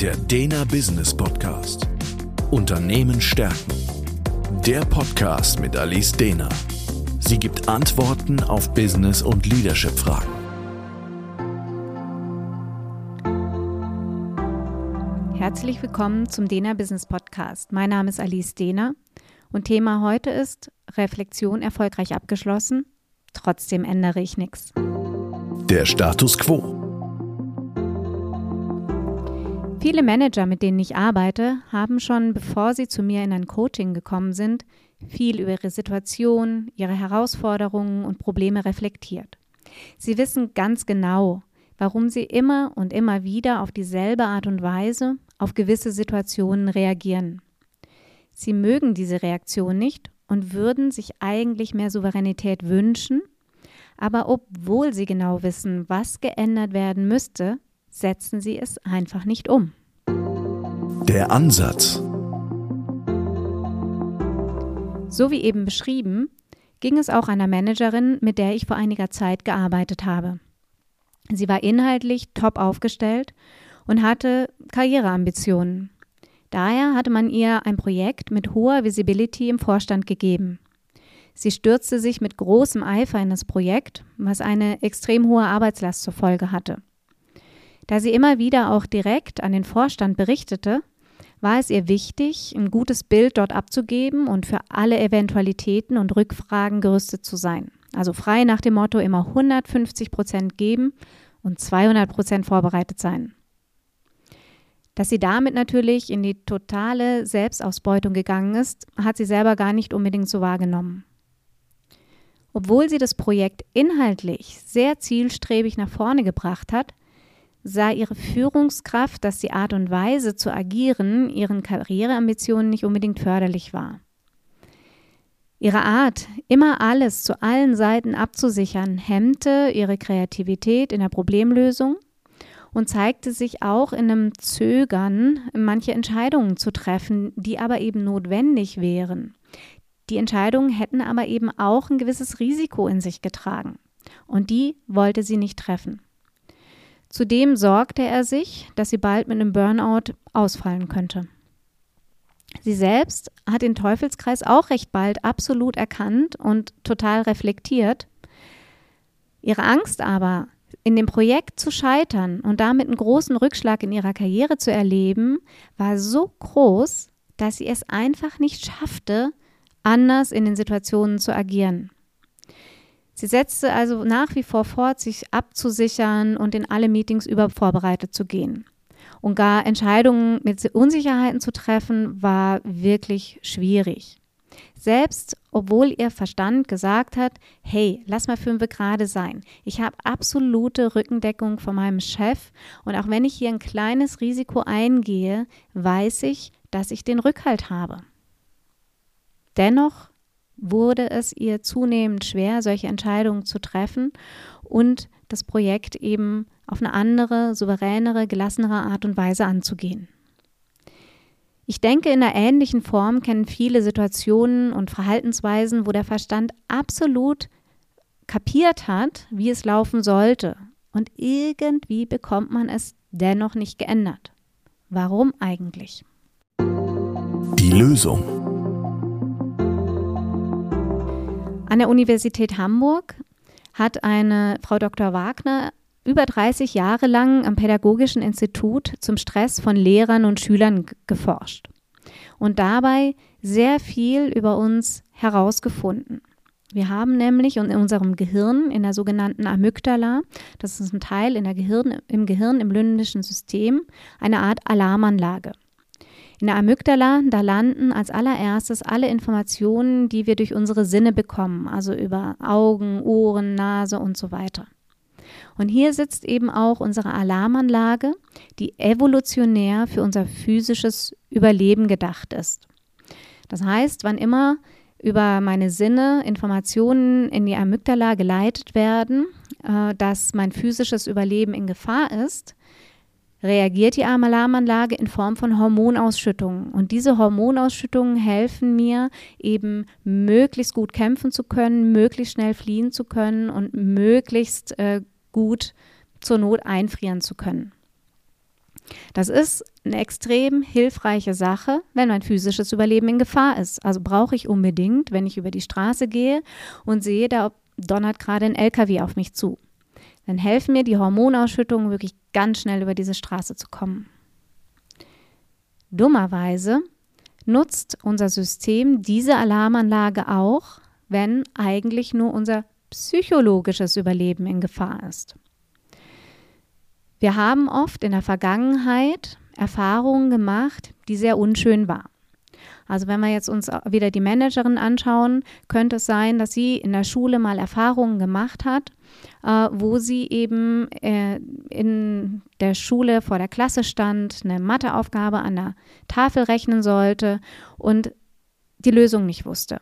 Der Dena Business Podcast. Unternehmen stärken. Der Podcast mit Alice Dena. Sie gibt Antworten auf Business- und Leadership-Fragen. Herzlich willkommen zum Dena Business Podcast. Mein Name ist Alice Dena und Thema heute ist Reflexion erfolgreich abgeschlossen. Trotzdem ändere ich nichts. Der Status quo. Viele Manager, mit denen ich arbeite, haben schon, bevor sie zu mir in ein Coaching gekommen sind, viel über ihre Situation, ihre Herausforderungen und Probleme reflektiert. Sie wissen ganz genau, warum sie immer und immer wieder auf dieselbe Art und Weise auf gewisse Situationen reagieren. Sie mögen diese Reaktion nicht und würden sich eigentlich mehr Souveränität wünschen, aber obwohl sie genau wissen, was geändert werden müsste, setzen sie es einfach nicht um. Der Ansatz. So wie eben beschrieben, ging es auch einer Managerin, mit der ich vor einiger Zeit gearbeitet habe. Sie war inhaltlich top aufgestellt und hatte Karriereambitionen. Daher hatte man ihr ein Projekt mit hoher Visibility im Vorstand gegeben. Sie stürzte sich mit großem Eifer in das Projekt, was eine extrem hohe Arbeitslast zur Folge hatte. Da sie immer wieder auch direkt an den Vorstand berichtete, war es ihr wichtig, ein gutes Bild dort abzugeben und für alle Eventualitäten und Rückfragen gerüstet zu sein. Also frei nach dem Motto immer 150 Prozent geben und 200 Prozent vorbereitet sein. Dass sie damit natürlich in die totale Selbstausbeutung gegangen ist, hat sie selber gar nicht unbedingt so wahrgenommen. Obwohl sie das Projekt inhaltlich sehr zielstrebig nach vorne gebracht hat, sah ihre Führungskraft, dass die Art und Weise zu agieren ihren Karriereambitionen nicht unbedingt förderlich war. Ihre Art, immer alles zu allen Seiten abzusichern, hemmte ihre Kreativität in der Problemlösung und zeigte sich auch in einem Zögern, manche Entscheidungen zu treffen, die aber eben notwendig wären. Die Entscheidungen hätten aber eben auch ein gewisses Risiko in sich getragen. Und die wollte sie nicht treffen. Zudem sorgte er sich, dass sie bald mit einem Burnout ausfallen könnte. Sie selbst hat den Teufelskreis auch recht bald absolut erkannt und total reflektiert. Ihre Angst aber, in dem Projekt zu scheitern und damit einen großen Rückschlag in ihrer Karriere zu erleben, war so groß, dass sie es einfach nicht schaffte, anders in den Situationen zu agieren. Sie setzte also nach wie vor fort, sich abzusichern und in alle Meetings über vorbereitet zu gehen. Und gar Entscheidungen mit Unsicherheiten zu treffen, war wirklich schwierig. Selbst obwohl ihr Verstand gesagt hat, hey, lass mal fünf gerade sein. Ich habe absolute Rückendeckung von meinem Chef und auch wenn ich hier ein kleines Risiko eingehe, weiß ich, dass ich den Rückhalt habe. Dennoch wurde es ihr zunehmend schwer, solche Entscheidungen zu treffen und das Projekt eben auf eine andere, souveränere, gelassenere Art und Weise anzugehen. Ich denke, in einer ähnlichen Form kennen viele Situationen und Verhaltensweisen, wo der Verstand absolut kapiert hat, wie es laufen sollte. Und irgendwie bekommt man es dennoch nicht geändert. Warum eigentlich? Die Lösung. An der Universität Hamburg hat eine Frau Dr. Wagner über 30 Jahre lang am Pädagogischen Institut zum Stress von Lehrern und Schülern geforscht und dabei sehr viel über uns herausgefunden. Wir haben nämlich in unserem Gehirn, in der sogenannten Amygdala, das ist ein Teil in der Gehirn, im Gehirn im limbischen System, eine Art Alarmanlage. In der Amygdala, da landen als allererstes alle Informationen, die wir durch unsere Sinne bekommen, also über Augen, Ohren, Nase und so weiter. Und hier sitzt eben auch unsere Alarmanlage, die evolutionär für unser physisches Überleben gedacht ist. Das heißt, wann immer über meine Sinne Informationen in die Amygdala geleitet werden, äh, dass mein physisches Überleben in Gefahr ist, reagiert die Alarmanlage in Form von Hormonausschüttungen. Und diese Hormonausschüttungen helfen mir eben möglichst gut kämpfen zu können, möglichst schnell fliehen zu können und möglichst äh, gut zur Not einfrieren zu können. Das ist eine extrem hilfreiche Sache, wenn mein physisches Überleben in Gefahr ist. Also brauche ich unbedingt, wenn ich über die Straße gehe und sehe, da donnert gerade ein LKW auf mich zu. Dann helfen mir die Hormonausschüttungen wirklich ganz schnell über diese Straße zu kommen. Dummerweise nutzt unser System diese Alarmanlage auch, wenn eigentlich nur unser psychologisches Überleben in Gefahr ist. Wir haben oft in der Vergangenheit Erfahrungen gemacht, die sehr unschön waren. Also wenn wir jetzt uns wieder die Managerin anschauen, könnte es sein, dass sie in der Schule mal Erfahrungen gemacht hat, äh, wo sie eben äh, in der Schule vor der Klasse stand, eine Matheaufgabe an der Tafel rechnen sollte und die Lösung nicht wusste.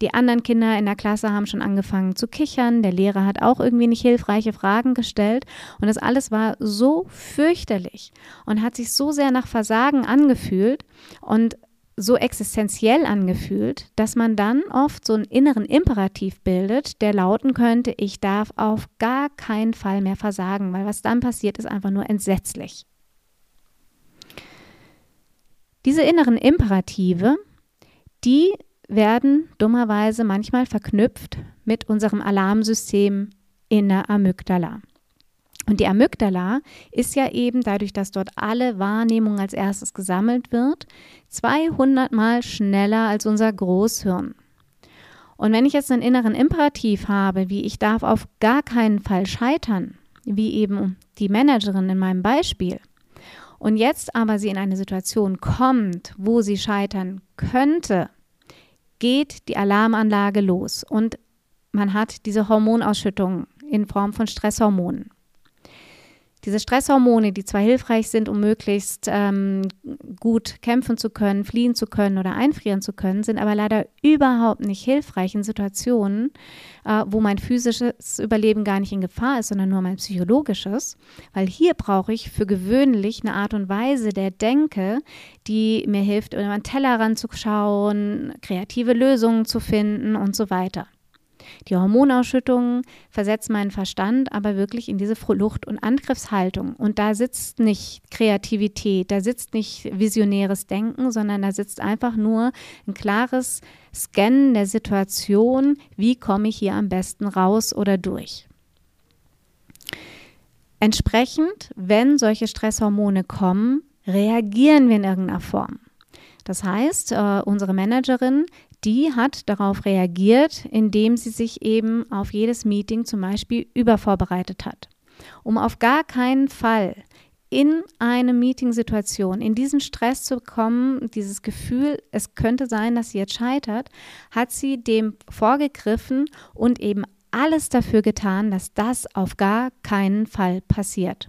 Die anderen Kinder in der Klasse haben schon angefangen zu kichern. Der Lehrer hat auch irgendwie nicht hilfreiche Fragen gestellt. Und das alles war so fürchterlich und hat sich so sehr nach Versagen angefühlt. Und so existenziell angefühlt, dass man dann oft so einen inneren Imperativ bildet, der lauten könnte, ich darf auf gar keinen Fall mehr versagen, weil was dann passiert, ist einfach nur entsetzlich. Diese inneren Imperative, die werden dummerweise manchmal verknüpft mit unserem Alarmsystem in der Amygdala. Und die Amygdala ist ja eben dadurch, dass dort alle Wahrnehmung als erstes gesammelt wird, 200 mal schneller als unser Großhirn. Und wenn ich jetzt einen inneren Imperativ habe, wie ich darf auf gar keinen Fall scheitern, wie eben die Managerin in meinem Beispiel, und jetzt aber sie in eine Situation kommt, wo sie scheitern könnte, geht die Alarmanlage los und man hat diese Hormonausschüttung in Form von Stresshormonen. Diese Stresshormone, die zwar hilfreich sind, um möglichst ähm, gut kämpfen zu können, fliehen zu können oder einfrieren zu können, sind aber leider überhaupt nicht hilfreich in Situationen, äh, wo mein physisches Überleben gar nicht in Gefahr ist, sondern nur mein psychologisches. Weil hier brauche ich für gewöhnlich eine Art und Weise der Denke, die mir hilft, über den Teller ranzuschauen, kreative Lösungen zu finden und so weiter. Die Hormonausschüttungen versetzen meinen Verstand aber wirklich in diese Flucht- und Angriffshaltung. Und da sitzt nicht Kreativität, da sitzt nicht visionäres Denken, sondern da sitzt einfach nur ein klares Scannen der Situation, wie komme ich hier am besten raus oder durch. Entsprechend, wenn solche Stresshormone kommen, reagieren wir in irgendeiner Form. Das heißt, äh, unsere Managerin die hat darauf reagiert, indem sie sich eben auf jedes Meeting zum Beispiel übervorbereitet hat. Um auf gar keinen Fall in eine Meetingsituation, in diesen Stress zu kommen, dieses Gefühl, es könnte sein, dass sie jetzt scheitert, hat sie dem vorgegriffen und eben alles dafür getan, dass das auf gar keinen Fall passiert.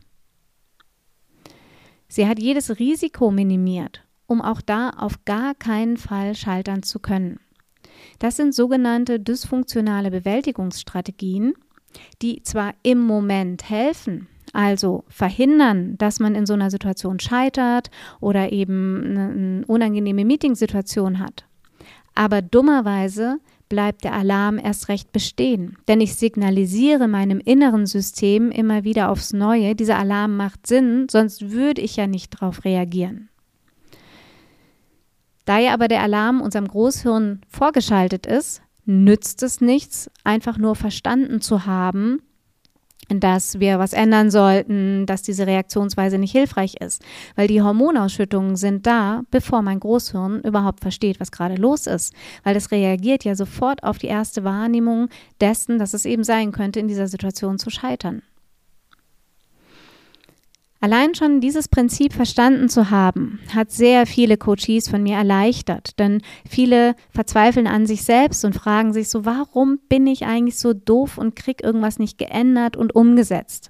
Sie hat jedes Risiko minimiert um auch da auf gar keinen Fall scheitern zu können. Das sind sogenannte dysfunktionale Bewältigungsstrategien, die zwar im Moment helfen, also verhindern, dass man in so einer Situation scheitert oder eben eine unangenehme Meetingsituation hat. Aber dummerweise bleibt der Alarm erst recht bestehen, denn ich signalisiere meinem inneren System immer wieder aufs Neue, dieser Alarm macht Sinn, sonst würde ich ja nicht darauf reagieren. Da ja aber der Alarm unserem Großhirn vorgeschaltet ist, nützt es nichts, einfach nur verstanden zu haben, dass wir was ändern sollten, dass diese Reaktionsweise nicht hilfreich ist. Weil die Hormonausschüttungen sind da, bevor mein Großhirn überhaupt versteht, was gerade los ist. Weil es reagiert ja sofort auf die erste Wahrnehmung dessen, dass es eben sein könnte, in dieser Situation zu scheitern. Allein schon dieses Prinzip verstanden zu haben, hat sehr viele Coaches von mir erleichtert, denn viele verzweifeln an sich selbst und fragen sich so, warum bin ich eigentlich so doof und krieg irgendwas nicht geändert und umgesetzt?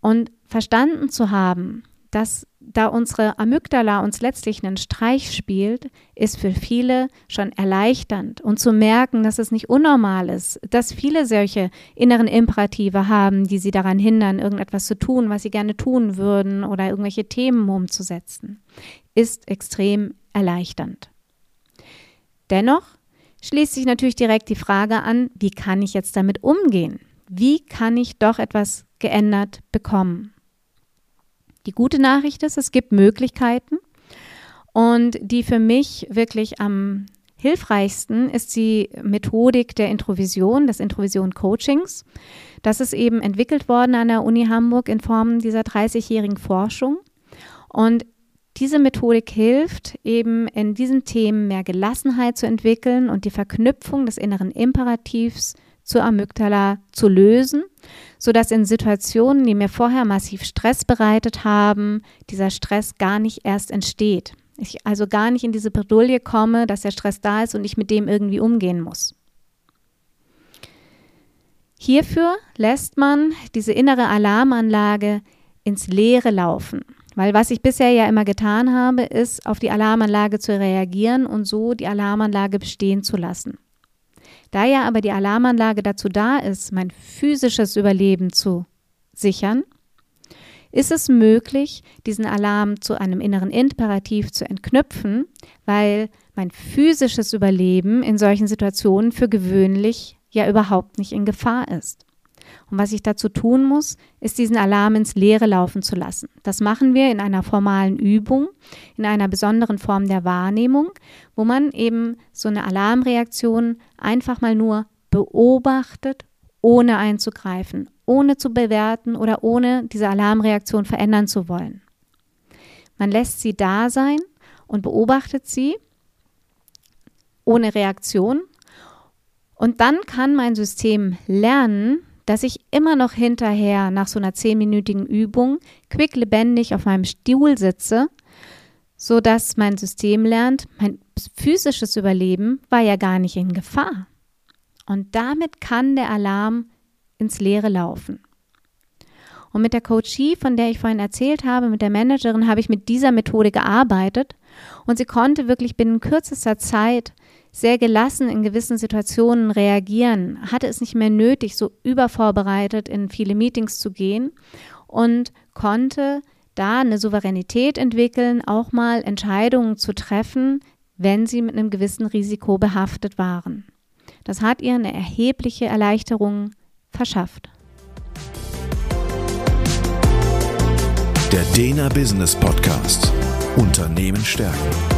Und verstanden zu haben, dass da unsere Amygdala uns letztlich einen Streich spielt, ist für viele schon erleichternd. Und zu merken, dass es nicht unnormal ist, dass viele solche inneren Imperative haben, die sie daran hindern, irgendetwas zu tun, was sie gerne tun würden oder irgendwelche Themen umzusetzen, ist extrem erleichternd. Dennoch schließt sich natürlich direkt die Frage an, wie kann ich jetzt damit umgehen? Wie kann ich doch etwas geändert bekommen? Die gute Nachricht ist, es gibt Möglichkeiten und die für mich wirklich am hilfreichsten ist die Methodik der Introvision, des Introvision-Coachings. Das ist eben entwickelt worden an der Uni Hamburg in Form dieser 30-jährigen Forschung. Und diese Methodik hilft eben in diesen Themen mehr Gelassenheit zu entwickeln und die Verknüpfung des inneren Imperativs zur Amygdala zu lösen, sodass in Situationen, die mir vorher massiv Stress bereitet haben, dieser Stress gar nicht erst entsteht. Ich also gar nicht in diese Bredouille komme, dass der Stress da ist und ich mit dem irgendwie umgehen muss. Hierfür lässt man diese innere Alarmanlage ins Leere laufen. Weil was ich bisher ja immer getan habe, ist auf die Alarmanlage zu reagieren und so die Alarmanlage bestehen zu lassen. Da ja aber die Alarmanlage dazu da ist, mein physisches Überleben zu sichern, ist es möglich, diesen Alarm zu einem inneren Imperativ zu entknüpfen, weil mein physisches Überleben in solchen Situationen für gewöhnlich ja überhaupt nicht in Gefahr ist. Und was ich dazu tun muss, ist diesen Alarm ins Leere laufen zu lassen. Das machen wir in einer formalen Übung, in einer besonderen Form der Wahrnehmung, wo man eben so eine Alarmreaktion einfach mal nur beobachtet, ohne einzugreifen, ohne zu bewerten oder ohne diese Alarmreaktion verändern zu wollen. Man lässt sie da sein und beobachtet sie ohne Reaktion. Und dann kann mein System lernen, dass ich immer noch hinterher nach so einer zehnminütigen Übung quicklebendig auf meinem Stuhl sitze, so dass mein System lernt, mein physisches Überleben war ja gar nicht in Gefahr. Und damit kann der Alarm ins Leere laufen. Und mit der Coachie, von der ich vorhin erzählt habe, mit der Managerin, habe ich mit dieser Methode gearbeitet und sie konnte wirklich binnen kürzester Zeit sehr gelassen in gewissen Situationen reagieren, hatte es nicht mehr nötig, so übervorbereitet in viele Meetings zu gehen und konnte da eine Souveränität entwickeln, auch mal Entscheidungen zu treffen, wenn sie mit einem gewissen Risiko behaftet waren. Das hat ihr eine erhebliche Erleichterung verschafft. Der Dena Business Podcast. Unternehmen stärken